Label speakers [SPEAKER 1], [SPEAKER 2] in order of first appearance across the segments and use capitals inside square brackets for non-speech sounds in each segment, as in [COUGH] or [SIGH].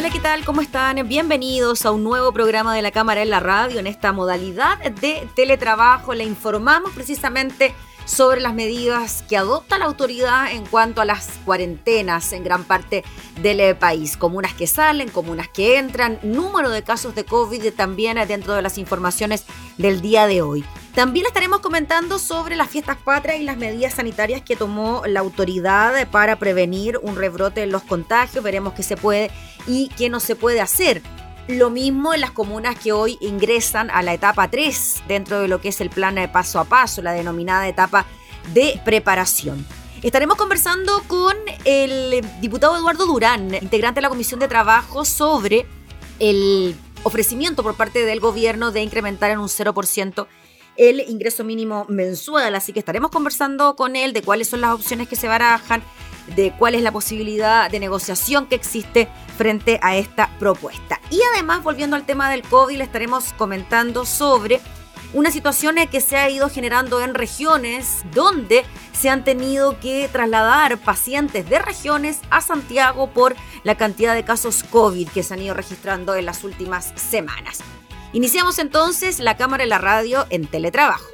[SPEAKER 1] Hola, ¿qué tal? ¿Cómo están? Bienvenidos a un nuevo programa de la Cámara en la Radio en esta modalidad de teletrabajo. Le informamos precisamente sobre las medidas que adopta la autoridad en cuanto a las cuarentenas en gran parte del eh, país. Comunas que salen, comunas que entran, número de casos de COVID también dentro de las informaciones del día de hoy. También estaremos comentando sobre las fiestas patrias y las medidas sanitarias que tomó la autoridad para prevenir un rebrote en los contagios. Veremos qué se puede y qué no se puede hacer. Lo mismo en las comunas que hoy ingresan a la etapa 3 dentro de lo que es el plan de paso a paso, la denominada etapa de preparación. Estaremos conversando con el diputado Eduardo Durán, integrante de la Comisión de Trabajo, sobre el ofrecimiento por parte del gobierno de incrementar en un 0% el ingreso mínimo mensual. Así que estaremos conversando con él de cuáles son las opciones que se barajan, de cuál es la posibilidad de negociación que existe frente a esta propuesta. Y además, volviendo al tema del COVID, le estaremos comentando sobre una situación que se ha ido generando en regiones donde se han tenido que trasladar pacientes de regiones a Santiago por la cantidad de casos COVID que se han ido registrando en las últimas semanas. Iniciamos entonces la cámara y la radio en teletrabajo.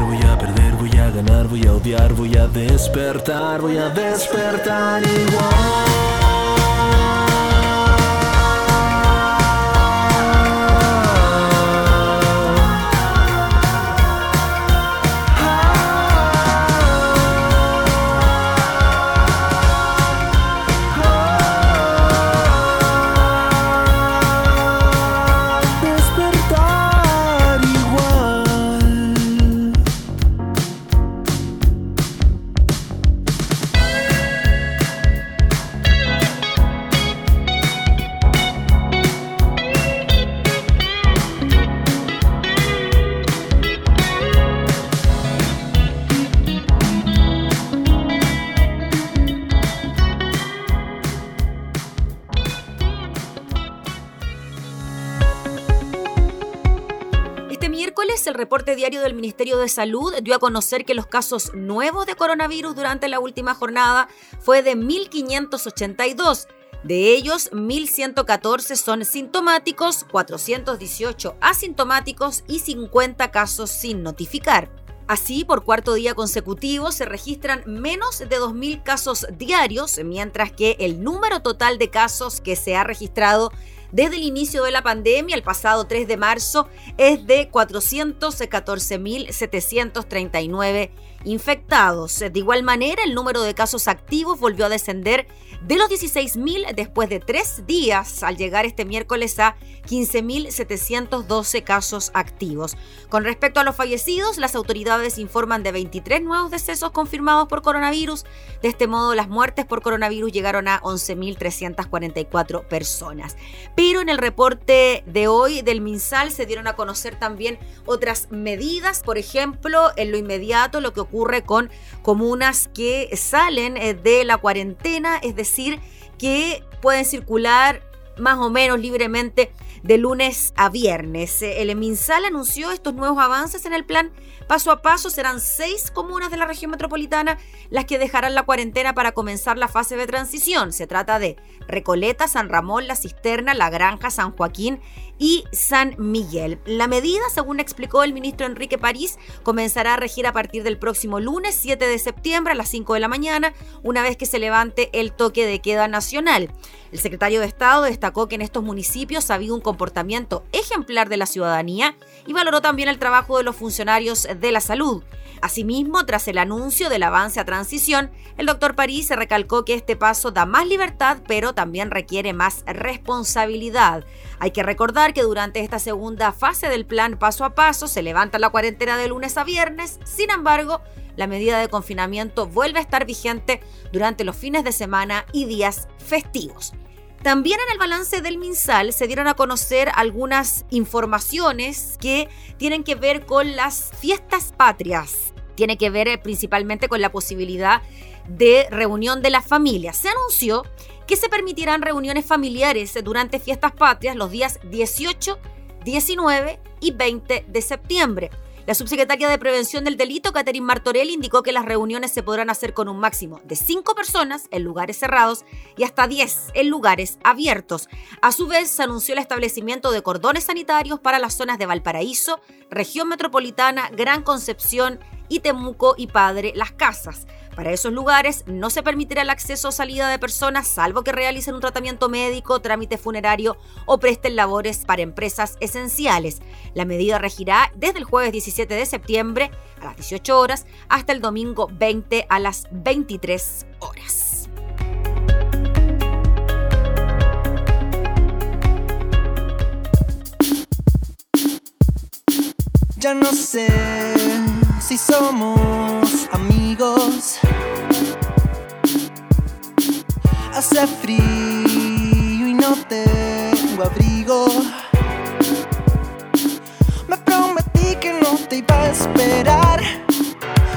[SPEAKER 2] Voy a perder, voy a ganar, voy a odiar, voy a despertar, voy a despertar igual.
[SPEAKER 3] Del Ministerio de Salud dio a conocer que los casos nuevos de coronavirus durante la última jornada fue de 1.582. De ellos, 1.114 son sintomáticos, 418 asintomáticos y 50 casos sin notificar. Así, por cuarto día consecutivo se registran menos de 2.000 casos diarios, mientras que el número total de casos que se ha registrado desde el inicio de la pandemia, el pasado 3 de marzo, es de 414.739 infectados. De igual manera, el número de casos activos volvió a descender de los 16.000 después de tres días al llegar este miércoles a 15.712 casos activos. Con respecto a los fallecidos, las autoridades informan de 23 nuevos decesos confirmados por coronavirus. De este modo, las muertes por coronavirus llegaron a 11.344 personas. Pero en el reporte de hoy del MinSal se dieron a conocer también otras medidas, por ejemplo, en lo inmediato, lo que ocurre con comunas que salen eh, de la cuarentena, es decir, que pueden circular más o menos libremente de lunes a viernes. El MinSal anunció estos nuevos avances en el plan paso a paso. Serán seis comunas de la región metropolitana las que dejarán la cuarentena para comenzar la fase de transición. Se trata de Recoleta, San Ramón, La Cisterna, La Granja, San Joaquín y San Miguel. La medida, según explicó el ministro Enrique París, comenzará a regir a partir del próximo lunes 7 de septiembre a las 5 de la mañana, una vez que se levante el toque de queda nacional. El secretario de Estado destacó que en estos municipios ha habido un comportamiento ejemplar de la ciudadanía y valoró también el trabajo de los funcionarios de la salud. Asimismo, tras el anuncio del avance a transición, el doctor París recalcó que este paso da más libertad, pero también requiere más responsabilidad. Hay que recordar que durante esta segunda fase del plan paso a paso se levanta la cuarentena de lunes a viernes, sin embargo, la medida de confinamiento vuelve a estar vigente durante los fines de semana y días festivos. También en el balance del MinSal se dieron a conocer algunas informaciones que tienen que ver con las fiestas patrias. Tiene que ver eh, principalmente con la posibilidad de reunión de las familias. Se anunció que se permitirán reuniones familiares durante fiestas patrias los días 18, 19 y 20 de septiembre. La subsecretaria de Prevención del Delito, Catherine Martorell, indicó que las reuniones se podrán hacer con un máximo de 5 personas en lugares cerrados y hasta 10 en lugares abiertos. A su vez, se anunció el establecimiento de cordones sanitarios para las zonas de Valparaíso, región metropolitana, Gran Concepción y Temuco y Padre Las Casas. Para esos lugares no se permitirá el acceso o salida de personas salvo que realicen un tratamiento médico, trámite funerario o presten labores para empresas esenciales. La medida regirá desde el jueves 17 de septiembre a las 18 horas hasta el domingo 20 a las 23 horas.
[SPEAKER 4] Ya no sé si somos amigos. Hace frío y no tengo abrigo. Me prometí que no te iba a esperar,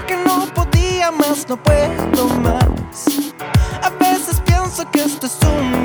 [SPEAKER 4] que no podía más, no puedo más. A veces pienso que esto es humillar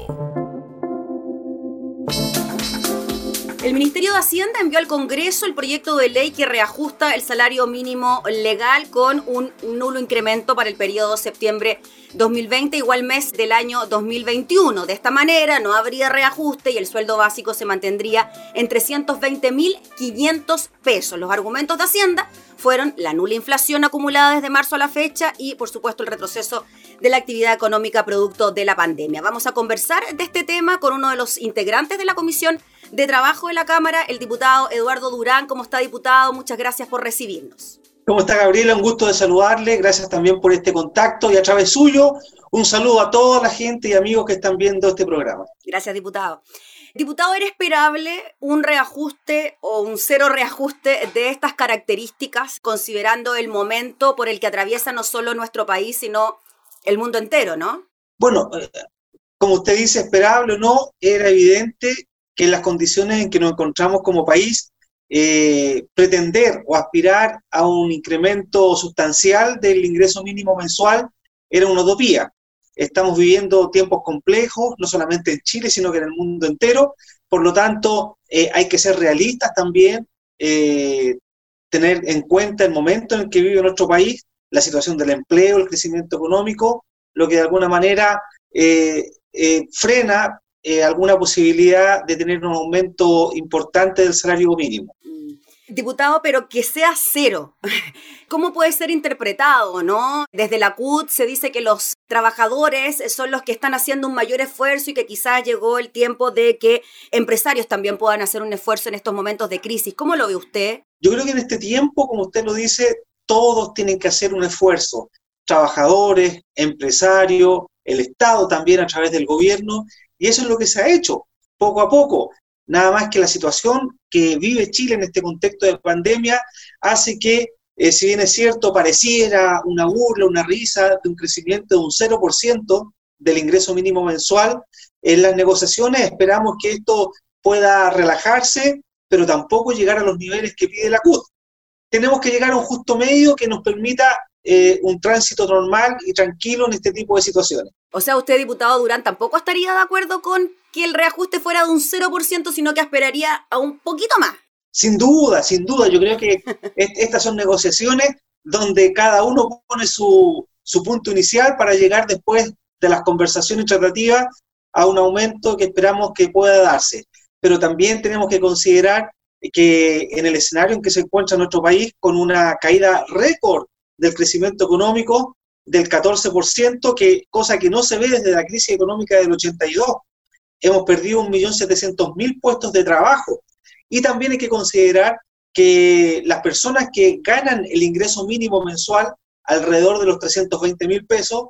[SPEAKER 3] Hacienda envió al Congreso el proyecto de ley que reajusta el salario mínimo legal con un nulo incremento para el periodo septiembre 2020, igual mes del año 2021. De esta manera no habría reajuste y el sueldo básico se mantendría en 320.500 pesos. Los argumentos de Hacienda fueron la nula inflación acumulada desde marzo a la fecha y, por supuesto, el retroceso de la actividad económica producto de la pandemia. Vamos a conversar de este tema con uno de los integrantes de la Comisión de Trabajo de la Cámara, el diputado Eduardo Durán. ¿Cómo está, diputado? Muchas gracias por recibirnos.
[SPEAKER 5] ¿Cómo está, Gabriela? Un gusto de saludarle. Gracias también por este contacto y a través suyo, un saludo a toda la gente y amigos que están viendo este programa.
[SPEAKER 3] Gracias, diputado. Diputado, ¿era esperable un reajuste o un cero reajuste de estas características, considerando el momento por el que atraviesa no solo nuestro país, sino el mundo entero, ¿no?
[SPEAKER 5] Bueno, eh, como usted dice, esperable o no, era evidente que en las condiciones en que nos encontramos como país, eh, pretender o aspirar a un incremento sustancial del ingreso mínimo mensual era una utopía. Estamos viviendo tiempos complejos, no solamente en Chile, sino que en el mundo entero. Por lo tanto, eh, hay que ser realistas también, tener en cuenta el momento en el que vive nuestro país la situación del empleo, el crecimiento económico, lo que de alguna manera eh, eh, frena eh, alguna posibilidad de tener un aumento importante del salario mínimo. Mm.
[SPEAKER 3] Diputado, pero que sea cero. [LAUGHS] ¿Cómo puede ser interpretado, no? Desde la CUT se dice que los trabajadores son los que están haciendo un mayor esfuerzo y que quizás llegó el tiempo de que empresarios también puedan hacer un esfuerzo en estos momentos de crisis. ¿Cómo lo ve usted?
[SPEAKER 5] Yo creo que en este tiempo, como usted lo dice, todos tienen que hacer un esfuerzo, trabajadores, empresarios, el Estado también a través del gobierno, y eso es lo que se ha hecho poco a poco. Nada más que la situación que vive Chile en este contexto de pandemia hace que, eh, si bien es cierto, pareciera una burla, una risa de un crecimiento de un 0% del ingreso mínimo mensual, en las negociaciones esperamos que esto pueda relajarse, pero tampoco llegar a los niveles que pide la CUT tenemos que llegar a un justo medio que nos permita eh, un tránsito normal y tranquilo en este tipo de situaciones.
[SPEAKER 3] O sea, usted, diputado Durán, tampoco estaría de acuerdo con que el reajuste fuera de un 0%, sino que esperaría a un poquito más.
[SPEAKER 5] Sin duda, sin duda. Yo creo que [LAUGHS] estas son negociaciones donde cada uno pone su, su punto inicial para llegar después de las conversaciones tratativas a un aumento que esperamos que pueda darse. Pero también tenemos que considerar que en el escenario en que se encuentra nuestro país, con una caída récord del crecimiento económico del 14%, que, cosa que no se ve desde la crisis económica del 82. Hemos perdido 1.700.000 puestos de trabajo. Y también hay que considerar que las personas que ganan el ingreso mínimo mensual, alrededor de los 320.000 pesos,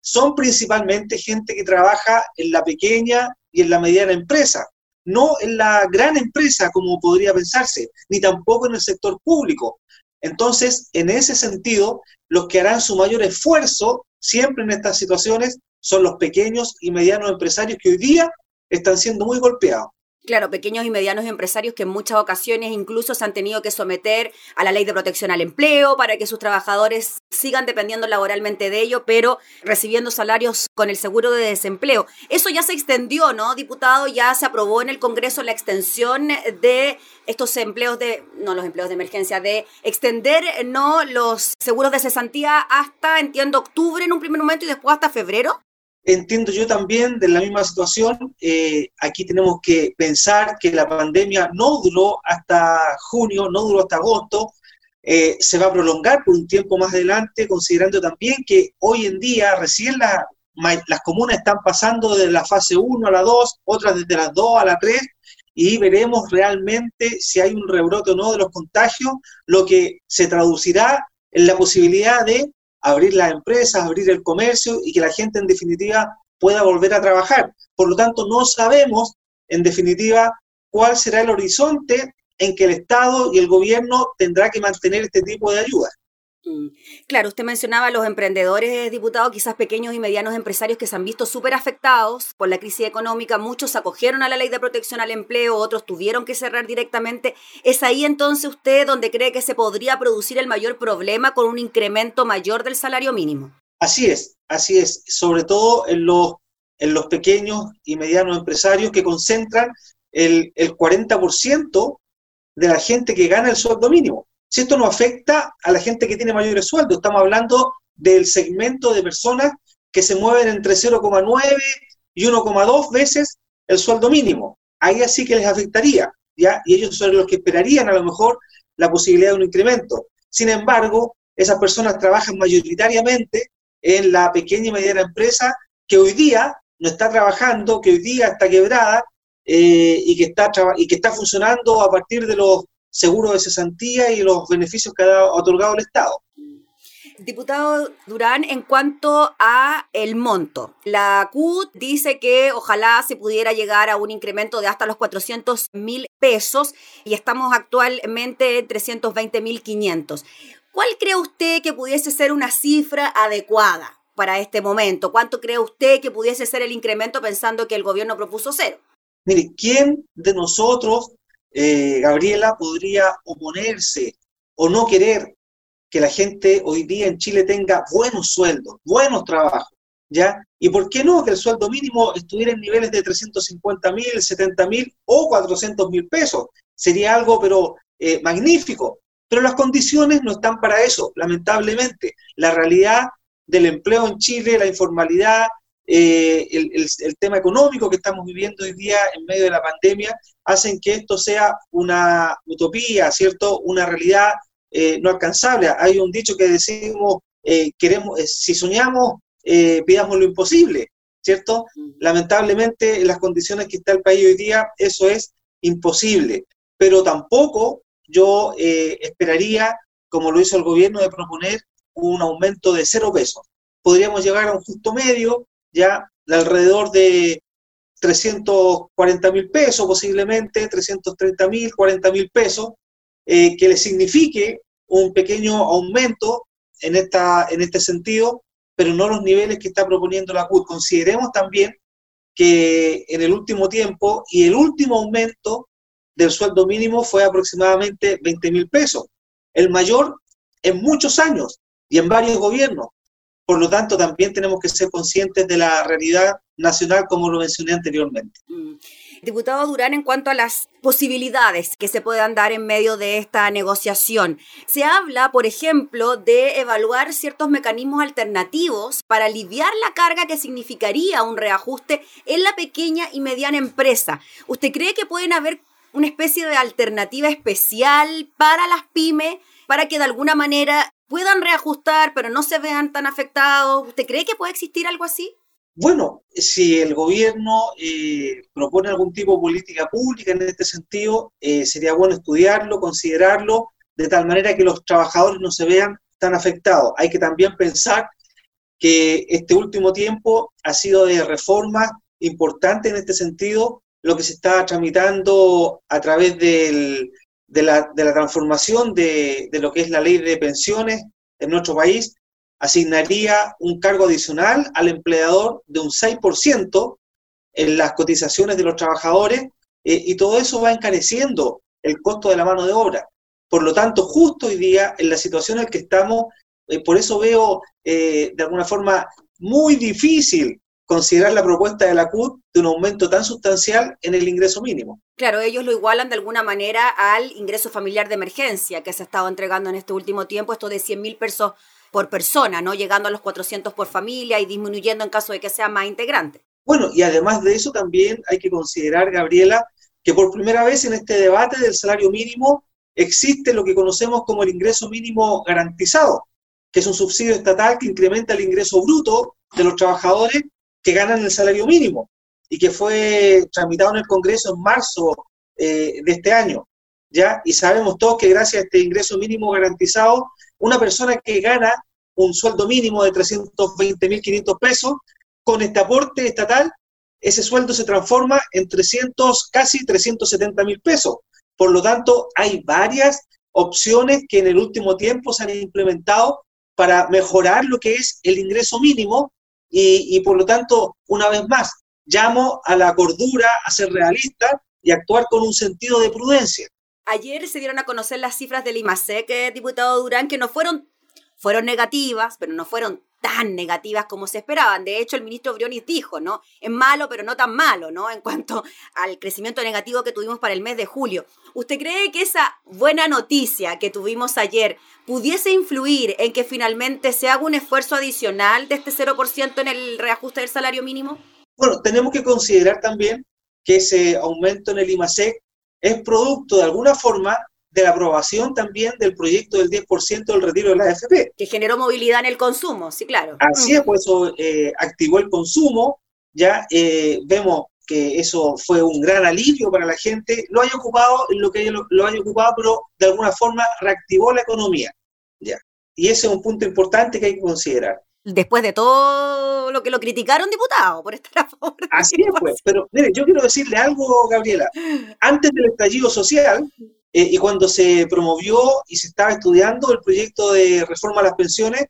[SPEAKER 5] son principalmente gente que trabaja en la pequeña y en la mediana empresa no en la gran empresa como podría pensarse, ni tampoco en el sector público. Entonces, en ese sentido, los que harán su mayor esfuerzo siempre en estas situaciones son los pequeños y medianos empresarios que hoy día están siendo muy golpeados.
[SPEAKER 3] Claro, pequeños y medianos empresarios que en muchas ocasiones incluso se han tenido que someter a la ley de protección al empleo para que sus trabajadores sigan dependiendo laboralmente de ello, pero recibiendo salarios con el seguro de desempleo. Eso ya se extendió, ¿no, diputado? Ya se aprobó en el Congreso la extensión de estos empleos de, no los empleos de emergencia, de extender, ¿no? Los seguros de cesantía hasta, entiendo, octubre en un primer momento y después hasta febrero
[SPEAKER 5] entiendo yo también de la misma situación. Eh, aquí tenemos que pensar que la pandemia no duró hasta junio, no duró hasta agosto, eh, se va a prolongar por un tiempo más adelante, considerando también que hoy en día recién las comunas están pasando de la fase 1 a la 2, otras desde las 2 a la 3, y veremos realmente si hay un rebrote o no de los contagios, lo que se traducirá en la posibilidad de abrir las empresas, abrir el comercio y que la gente en definitiva pueda volver a trabajar. Por lo tanto, no sabemos en definitiva cuál será el horizonte en que el Estado y el gobierno tendrá que mantener este tipo de ayudas.
[SPEAKER 3] Mm. Claro, usted mencionaba a los emprendedores, diputados, quizás pequeños y medianos empresarios que se han visto súper afectados por la crisis económica. Muchos acogieron a la ley de protección al empleo, otros tuvieron que cerrar directamente. ¿Es ahí entonces usted donde cree que se podría producir el mayor problema con un incremento mayor del salario mínimo?
[SPEAKER 5] Así es, así es, sobre todo en los, en los pequeños y medianos empresarios que concentran el, el 40% de la gente que gana el sueldo mínimo. Si esto no afecta a la gente que tiene mayores sueldos, estamos hablando del segmento de personas que se mueven entre 0,9 y 1,2 veces el sueldo mínimo. Ahí así que les afectaría, ¿ya? Y ellos son los que esperarían a lo mejor la posibilidad de un incremento. Sin embargo, esas personas trabajan mayoritariamente en la pequeña y mediana empresa que hoy día no está trabajando, que hoy día está quebrada eh, y, que está y que está funcionando a partir de los seguros de cesantía y los beneficios que ha otorgado el Estado.
[SPEAKER 3] Diputado Durán, en cuanto a el monto, la CUT dice que ojalá se pudiera llegar a un incremento de hasta los 400 mil pesos y estamos actualmente en 320 mil 500. ¿Cuál cree usted que pudiese ser una cifra adecuada para este momento? ¿Cuánto cree usted que pudiese ser el incremento pensando que el gobierno propuso cero?
[SPEAKER 5] Mire, ¿quién de nosotros, eh, Gabriela, podría oponerse o no querer que la gente hoy día en Chile tenga buenos sueldos, buenos trabajos, ¿ya? ¿Y por qué no que el sueldo mínimo estuviera en niveles de 350 mil, 70 mil o 400 mil pesos? Sería algo, pero eh, magnífico. Pero las condiciones no están para eso, lamentablemente. La realidad del empleo en Chile, la informalidad, eh, el, el, tema económico que estamos viviendo hoy día en medio de la pandemia, hacen que esto sea una utopía, ¿cierto? Una realidad eh, no alcanzable. Hay un dicho que decimos, eh, queremos, eh, si soñamos, pidamos lo imposible, ¿cierto? Lamentablemente, en las condiciones que está el país hoy día, eso es imposible. Pero tampoco yo esperaría, como lo hizo el gobierno, de proponer un aumento de cero pesos. Podríamos llegar a un justo medio, ya de alrededor de 340 mil pesos posiblemente, 330 mil, 40 mil pesos, que le signifique un pequeño aumento en, esta, en este sentido, pero no los niveles que está proponiendo la CUT. Consideremos también que en el último tiempo y el último aumento del sueldo mínimo fue aproximadamente 20 mil pesos, el mayor en muchos años y en varios gobiernos. Por lo tanto, también tenemos que ser conscientes de la realidad nacional, como lo mencioné anteriormente. Mm.
[SPEAKER 3] Diputado Durán, en cuanto a las posibilidades que se puedan dar en medio de esta negociación, se habla, por ejemplo, de evaluar ciertos mecanismos alternativos para aliviar la carga que significaría un reajuste en la pequeña y mediana empresa. ¿Usted cree que pueden haber una especie de alternativa especial para las pymes para que de alguna manera puedan reajustar pero no se vean tan afectados? ¿Usted cree que puede existir algo así?
[SPEAKER 5] Bueno, si el gobierno eh, propone algún tipo de política pública en este sentido, eh, sería bueno estudiarlo, considerarlo, de tal manera que los trabajadores no se vean tan afectados. Hay que también pensar que este último tiempo ha sido de reformas importantes en este sentido, lo que se está tramitando a través de, la, transformación de lo que es la ley de pensiones en nuestro país, asignaría un cargo adicional al empleador de un 6% en las cotizaciones de los trabajadores eh, y todo eso va encareciendo el costo de la mano de obra. Por lo tanto, justo hoy día, en la situación en la que estamos, eh, por eso veo eh, de alguna forma muy difícil considerar la propuesta de la CUT de un aumento tan sustancial en el ingreso mínimo.
[SPEAKER 3] Claro, ellos lo igualan de alguna manera al ingreso familiar de emergencia que se ha estado entregando en este último tiempo, esto de 100 mil pesos por persona, ¿no? Llegando a los 400 por familia y disminuyendo en caso de que sea más integrante.
[SPEAKER 5] Bueno, y además de eso también hay que considerar, Gabriela, que por primera vez en este debate del salario mínimo existe lo que conocemos como el ingreso mínimo garantizado, que es un subsidio estatal que incrementa el ingreso bruto de los trabajadores que ganan el salario mínimo y que fue tramitado en el Congreso en marzo eh, de este año. ¿ya? Y sabemos todos que gracias a este ingreso mínimo garantizado, una persona que gana un sueldo mínimo de 320.500 pesos, con este aporte estatal, ese sueldo se transforma en 300, casi 370.000 pesos. Por lo tanto, hay varias opciones que en el último tiempo se han implementado para mejorar lo que es el ingreso mínimo y, por lo tanto, una vez más, llamo a la cordura, a ser realista y actuar con un sentido de prudencia.
[SPEAKER 3] Ayer se dieron a conocer las cifras del IMASEC, diputado Durán, que no fueron, fueron negativas, pero no fueron tan negativas como se esperaban. De hecho, el ministro Briones dijo, ¿no? Es malo, pero no tan malo, ¿no? En cuanto [LAUGHS] al crecimiento negativo que tuvimos para el mes de julio. ¿Usted cree que esa buena noticia que tuvimos ayer pudiese influir en que finalmente se haga un esfuerzo adicional de este 0% en el reajuste del salario mínimo?
[SPEAKER 5] Bueno, tenemos que considerar también que ese aumento en el IMASEC es producto de alguna forma de la aprobación también del proyecto del 10% del retiro de la AFP.
[SPEAKER 3] Que generó movilidad en el consumo, sí, claro.
[SPEAKER 5] Así es, pues eso eh, activó el consumo, ya eh, vemos que eso fue un gran alivio para la gente, lo haya ocupado lo que lo, lo haya ocupado, pero de alguna forma reactivó la economía, ya. Y ese es un punto importante que hay que considerar
[SPEAKER 3] después de todo lo que lo criticaron, diputado, por estar a favor.
[SPEAKER 5] Así es, pues. Pero mire, yo quiero decirle algo, Gabriela. Antes del estallido social, eh, y cuando se promovió y se estaba estudiando el proyecto de reforma a las pensiones,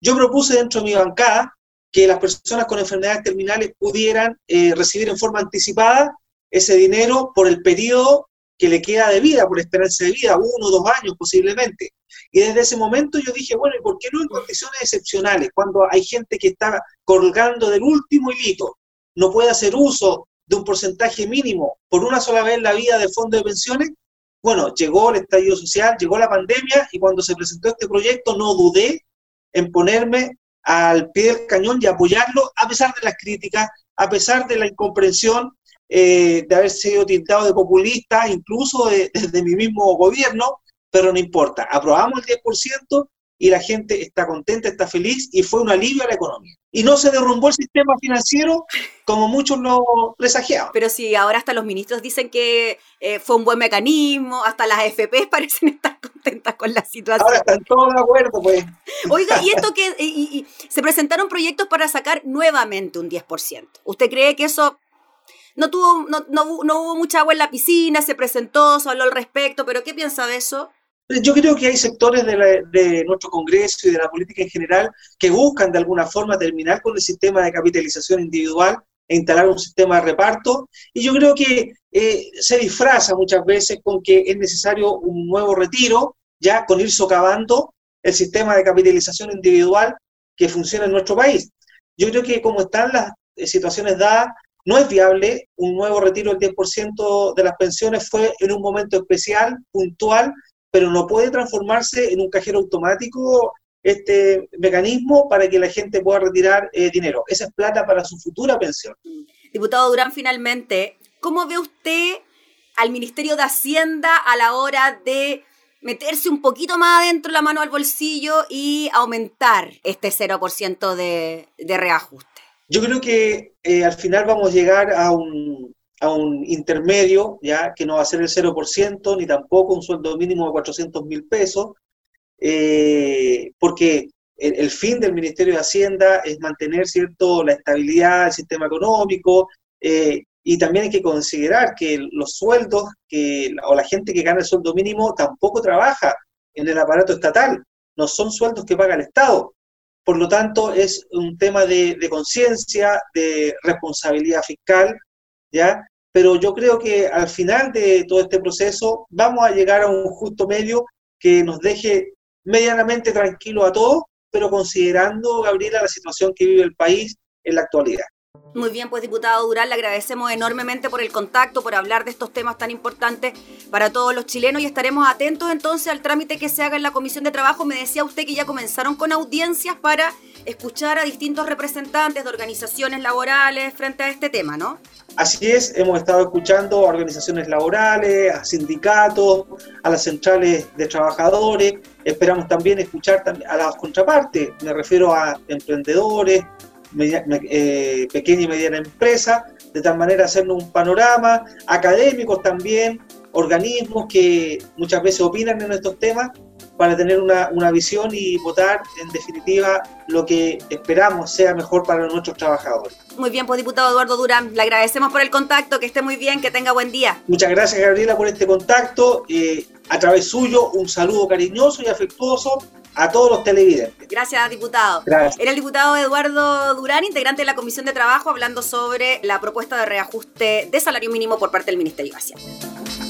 [SPEAKER 5] yo propuse dentro de mi bancada que las personas con enfermedades terminales pudieran eh, recibir en forma anticipada ese dinero por el periodo que le queda de vida, por esperanza de vida, uno o dos años posiblemente. Y desde ese momento yo dije, bueno, ¿y por qué no en condiciones excepcionales, cuando hay gente que está colgando del último hilito, no puede hacer uso de un porcentaje mínimo por una sola vez en la vida del fondo de pensiones? Bueno, llegó el estallido social, llegó la pandemia y cuando se presentó este proyecto no dudé en ponerme al pie del cañón y apoyarlo a pesar de las críticas, a pesar de la incomprensión eh, de haber sido tintado de populista, incluso desde mi mismo gobierno, pero no importa, aprobamos el 10% y la gente está contenta, está feliz y fue un alivio a la economía. Y no se derrumbó el sistema financiero como muchos lo presagiaban.
[SPEAKER 3] Pero si ahora hasta los ministros dicen que eh, fue un buen mecanismo, hasta las FP parecen [LAUGHS] estar contentas con la situación.
[SPEAKER 5] Ahora están todos de acuerdo, pues. [LAUGHS]
[SPEAKER 3] Oiga, y esto que y, se presentaron proyectos para sacar nuevamente un 10%. ¿Usted cree que eso no tuvo, no, no, no hubo mucha agua en la piscina, se presentó, se habló al respecto, pero ¿qué piensa de eso?
[SPEAKER 5] Yo creo que hay sectores de, nuestro Congreso y de la política en general que buscan de alguna forma terminar con el sistema de capitalización individual e instalar un sistema de reparto. Y yo creo que eh, se disfraza muchas veces con que es necesario un nuevo retiro, ya con ir socavando el sistema de capitalización individual que funciona en nuestro país. Yo creo que como están las eh, situaciones dadas, no es viable un nuevo retiro del 10% de las pensiones, fue en un momento especial, puntual, pero no puede transformarse en un cajero automático este mecanismo para que la gente pueda retirar eh, dinero. Esa es plata para su futura pensión.
[SPEAKER 3] Diputado Durán, finalmente, ¿cómo ve usted al Ministerio de Hacienda a la hora de meterse un poquito más adentro la mano al bolsillo y aumentar este 0% de, de reajuste?
[SPEAKER 5] Yo creo que eh, al final vamos a llegar a un, a un intermedio, ya que no va a ser el 0%, ni tampoco un sueldo mínimo de 400 mil pesos, eh, porque el, fin del Ministerio de Hacienda es mantener cierto la estabilidad del sistema económico eh, y también hay que considerar que los sueldos que, o la gente que gana el sueldo mínimo tampoco trabaja en el aparato estatal, no son sueldos que paga el Estado. Por lo tanto, es un tema de, de conciencia, de responsabilidad fiscal, ¿ya? Pero yo creo que al final de todo este proceso vamos a llegar a un justo medio que nos deje medianamente tranquilo a todos, pero considerando, Gabriela, la situación que vive el país en la actualidad.
[SPEAKER 3] Muy bien, pues diputado Durán, le agradecemos enormemente por el contacto, por hablar de estos temas tan importantes para todos los chilenos y estaremos atentos entonces al trámite que se haga en la Comisión de Trabajo. Me decía usted que ya comenzaron con audiencias para escuchar a distintos representantes de organizaciones laborales frente a este tema, ¿no?
[SPEAKER 5] Así es, hemos estado escuchando a organizaciones laborales, a sindicatos, a las centrales de trabajadores. Esperamos también escuchar a las contrapartes, me refiero a emprendedores, eh, pequeña y mediana empresa, de tal manera hacernos un panorama, académicos también, organismos que muchas veces opinan en estos temas para tener una, una, visión y votar en definitiva lo que esperamos sea mejor para nuestros trabajadores.
[SPEAKER 3] Muy bien, pues diputado Eduardo Durán, le agradecemos por el contacto, que esté muy bien, que tenga buen día.
[SPEAKER 5] Muchas gracias Gabriela por este contacto. Eh, a través suyo, un saludo cariñoso y afectuoso a todos los televidentes.
[SPEAKER 3] Gracias, diputado. Gracias. Era el diputado Eduardo Durán, integrante de la Comisión de Trabajo, hablando sobre la propuesta de reajuste de salario mínimo por parte del Ministerio de Hacienda.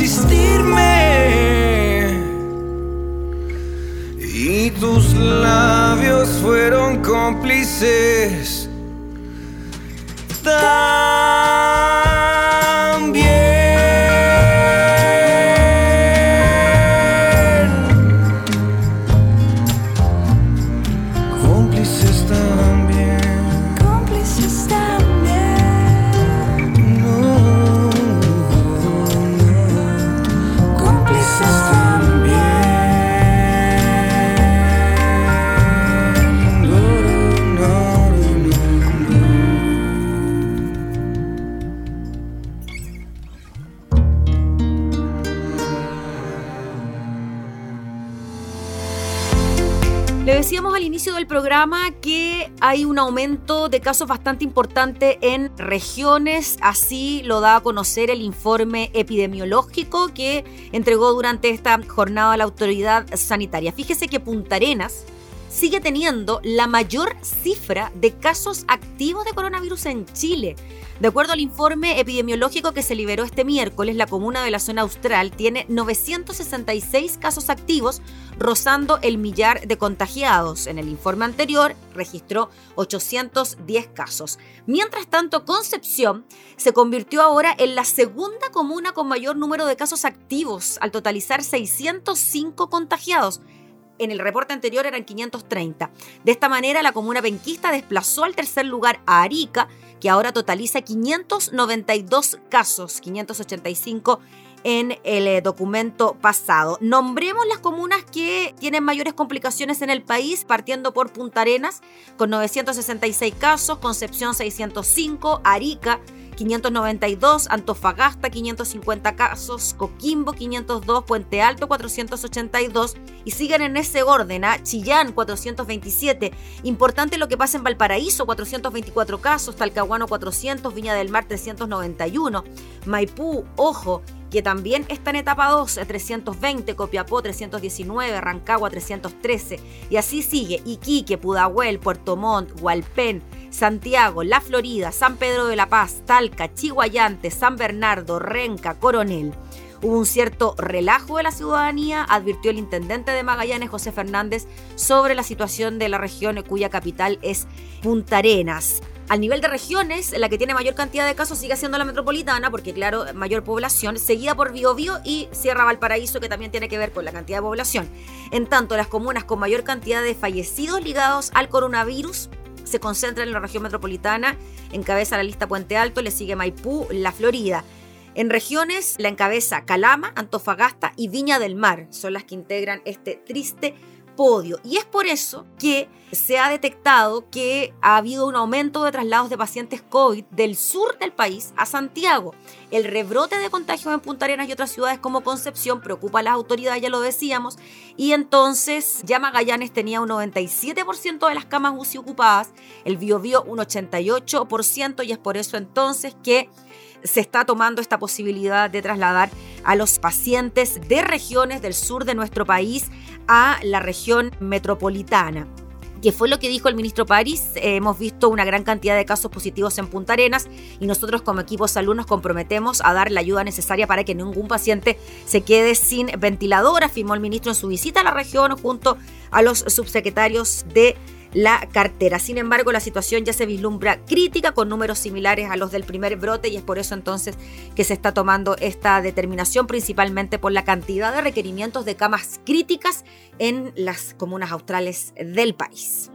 [SPEAKER 6] Que
[SPEAKER 3] hay un aumento de casos bastante importante en regiones, así lo da a conocer el informe epidemiológico que entregó durante esta jornada la autoridad sanitaria. Fíjese que Punta Arenas sigue teniendo la mayor cifra de casos activos de coronavirus en Chile. De acuerdo al informe epidemiológico que se liberó este miércoles, la comuna de la zona austral tiene 966 casos activos, rozando el millar de contagiados. En el informe anterior registró 810 casos. Mientras tanto, Concepción se convirtió ahora en la segunda comuna con mayor número de casos activos, al totalizar 605 contagiados en el reporte anterior eran 530. De esta manera, la comuna penquista desplazó al tercer lugar a Arica, que ahora totaliza 592 casos, 585 en el eh, documento pasado. Nombremos las comunas que tienen mayores complicaciones en el país, partiendo por Punta Arenas, con 966 casos, Concepción 605, Arica 592, Antofagasta 550 casos, Coquimbo 502, Puente Alto 482 y siguen en ese orden, ¿ah? Chillán 427. Importante lo que pasa en Valparaíso, 424 casos, Talcahuano 400, Viña del Mar 391, Maipú, ojo, que también está en etapa 2, 320, Copiapó 319, Rancagua 313, y así sigue. Iquique, Pudahuel, Puerto Montt, Hualpén, Santiago, La Florida, San Pedro de la Paz, Talca, Chihuayante, San Bernardo, Renca, Coronel. Hubo un cierto relajo de la ciudadanía, advirtió el intendente de Magallanes, José Fernández, sobre la situación de la región cuya capital es Punta Arenas. Al nivel de regiones, la que tiene mayor cantidad de casos sigue siendo la metropolitana, porque claro, mayor población, seguida por Biobío y Sierra Valparaíso, que también tiene que ver con la cantidad de población. En tanto, las comunas con mayor cantidad de fallecidos ligados al coronavirus se concentran en la región metropolitana, encabeza la lista Puente Alto, le sigue Maipú, La Florida. En regiones la encabeza Calama, Antofagasta y Viña del Mar. Son las que integran este triste Y es por eso que se ha detectado que ha habido un aumento de traslados de pacientes COVID del sur del país a Santiago. El rebrote de contagios en Punta Arenas y otras ciudades como Concepción preocupa a las autoridades, ya lo decíamos, y entonces ya Magallanes tenía un 97% de las camas UCI ocupadas, el Biobío un 88% y es por eso entonces que se está tomando esta posibilidad de trasladar a los pacientes de regiones del sur de nuestro país a la región metropolitana que fue lo que dijo el ministro París. Eh, hemos visto una gran cantidad de casos positivos en Punta Arenas y nosotros como equipo salud nos comprometemos a dar la ayuda necesaria para que ningún paciente se quede sin ventilador, afirmó el ministro en su visita a la región junto a los subsecretarios de la cartera. Sin embargo, la situación ya se vislumbra crítica con números similares a los del primer brote y es por eso entonces que se está tomando esta determinación principalmente por la cantidad de requerimientos de camas críticas en las comunas australes del país.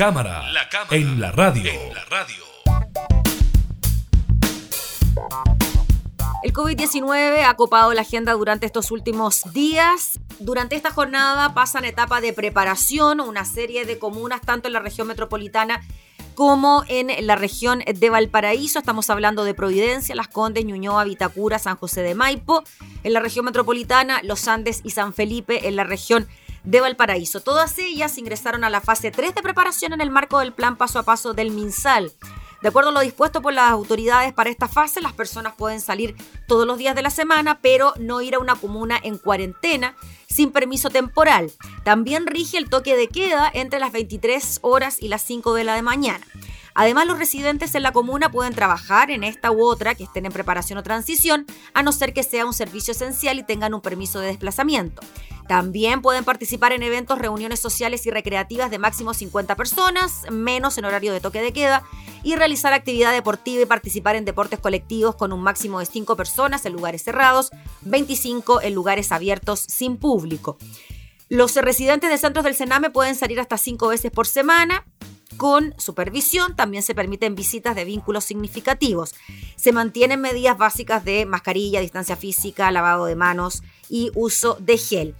[SPEAKER 7] La cámara, en la radio.
[SPEAKER 3] El COVID-19 ha copado la agenda durante estos últimos días. Durante esta jornada pasan etapa de preparación una serie de comunas, tanto en la región metropolitana como en la región de Valparaíso. Estamos hablando de Providencia, Las Condes, Ñuñoa, Vitacura, San José de Maipo. En la región metropolitana, Los Andes y San Felipe en la región de Valparaíso. Todas ellas ingresaron a la fase 3 de preparación en el marco del plan paso a paso del MinSal. De acuerdo a lo dispuesto por las autoridades para esta fase, las personas pueden salir todos los días de la semana, pero no ir a una comuna en cuarentena sin permiso temporal. También rige el toque de queda entre las 23 horas y las 5 de la mañana. Además, los residentes en la comuna pueden trabajar en esta u otra que estén en preparación o transición, a no ser que sea un servicio esencial y tengan un permiso de desplazamiento. También pueden participar en eventos, reuniones sociales y recreativas de máximo 50 personas, menos en horario de toque de queda, y realizar actividad deportiva y participar en deportes colectivos con un máximo de 5 personas en lugares cerrados, 25 en lugares abiertos sin público. Los residentes de centros del Sename pueden salir hasta 5 veces por semana con supervisión. También se permiten visitas de vínculos significativos. Se mantienen medidas básicas de mascarilla, distancia física, lavado de manos y uso de gel.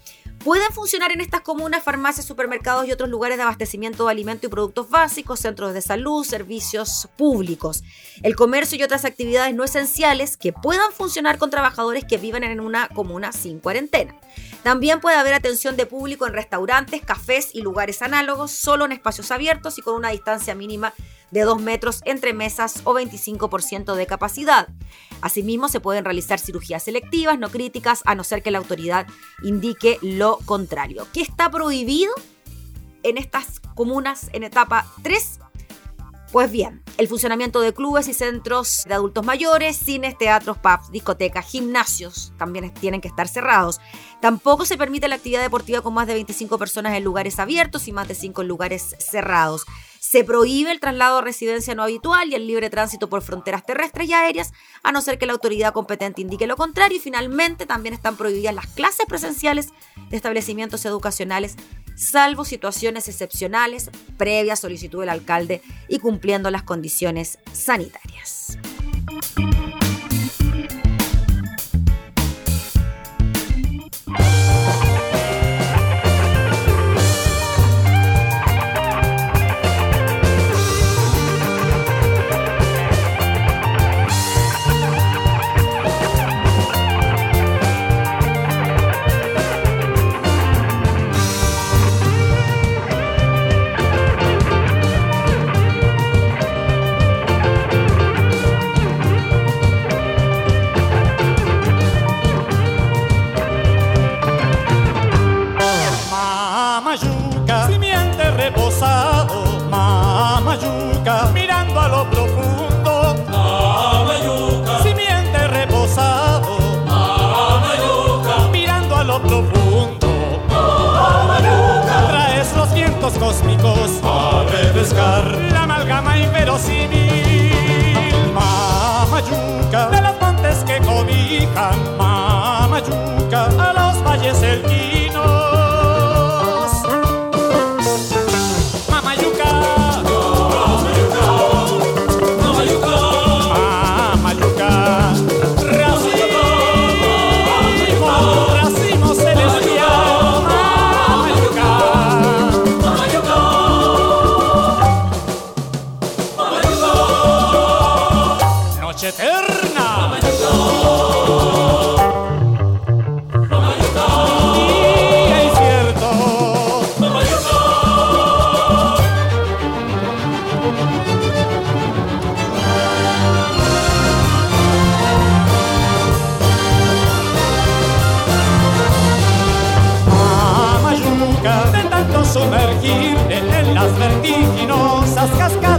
[SPEAKER 3] Pueden funcionar en estas comunas farmacias, supermercados y otros lugares de abastecimiento de alimentos y productos básicos, centros de salud, servicios públicos. El comercio y otras actividades no esenciales que puedan funcionar con trabajadores que viven en una comuna sin cuarentena. También puede haber atención de público en restaurantes, cafés y lugares análogos, solo en espacios abiertos y con una distancia mínima de 2 metros entre mesas o 25% de capacidad. Asimismo, se pueden realizar cirugías selectivas, no críticas, a no ser que la autoridad indique lo contrario. ¿Qué está prohibido en estas comunas en etapa 3? Pues bien, el funcionamiento de clubes y centros de adultos mayores, cines, teatros, pubs, discotecas, gimnasios también tienen que estar cerrados. Tampoco se permite la actividad deportiva con más de 25 personas en lugares abiertos y más de 5 en lugares cerrados. Se prohíbe el traslado a residencia no habitual y el libre tránsito por fronteras terrestres y aéreas, a no ser que la autoridad competente indique lo contrario. Y finalmente también están prohibidas las clases presenciales de establecimientos educacionales, salvo situaciones excepcionales, previa solicitud del alcalde y cumpliendo las condiciones sanitarias.
[SPEAKER 8] Mamayuca,
[SPEAKER 3] sumergirte en las vertiginosas cascadas.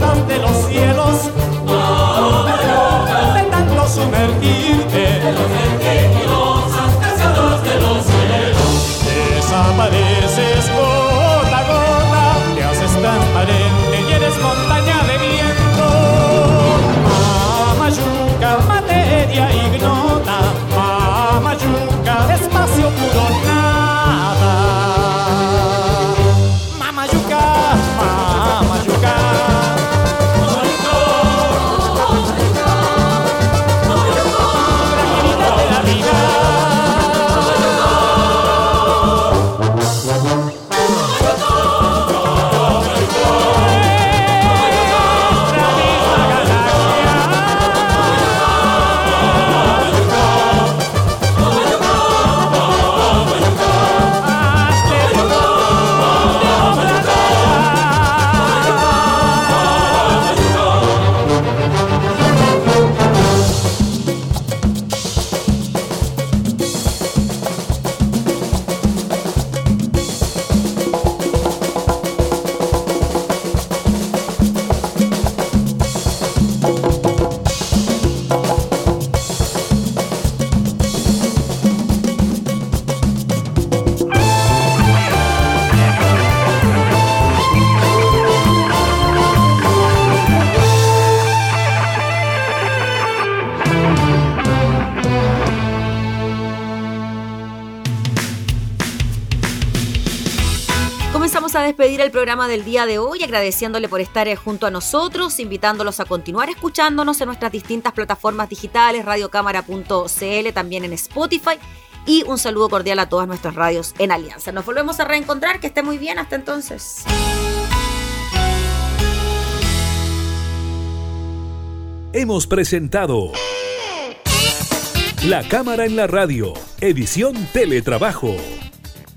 [SPEAKER 3] El programa del día de hoy agradeciéndole por estar eh, junto a nosotros, invitándolos a continuar escuchándonos en nuestras distintas plataformas digitales, radiocámara.cl, también en Spotify. Y un saludo cordial a todas nuestras radios en Alianza. Nos volvemos a reencontrar, que esté muy bien, hasta entonces.
[SPEAKER 9] Hemos presentado La Cámara en la Radio, edición Teletrabajo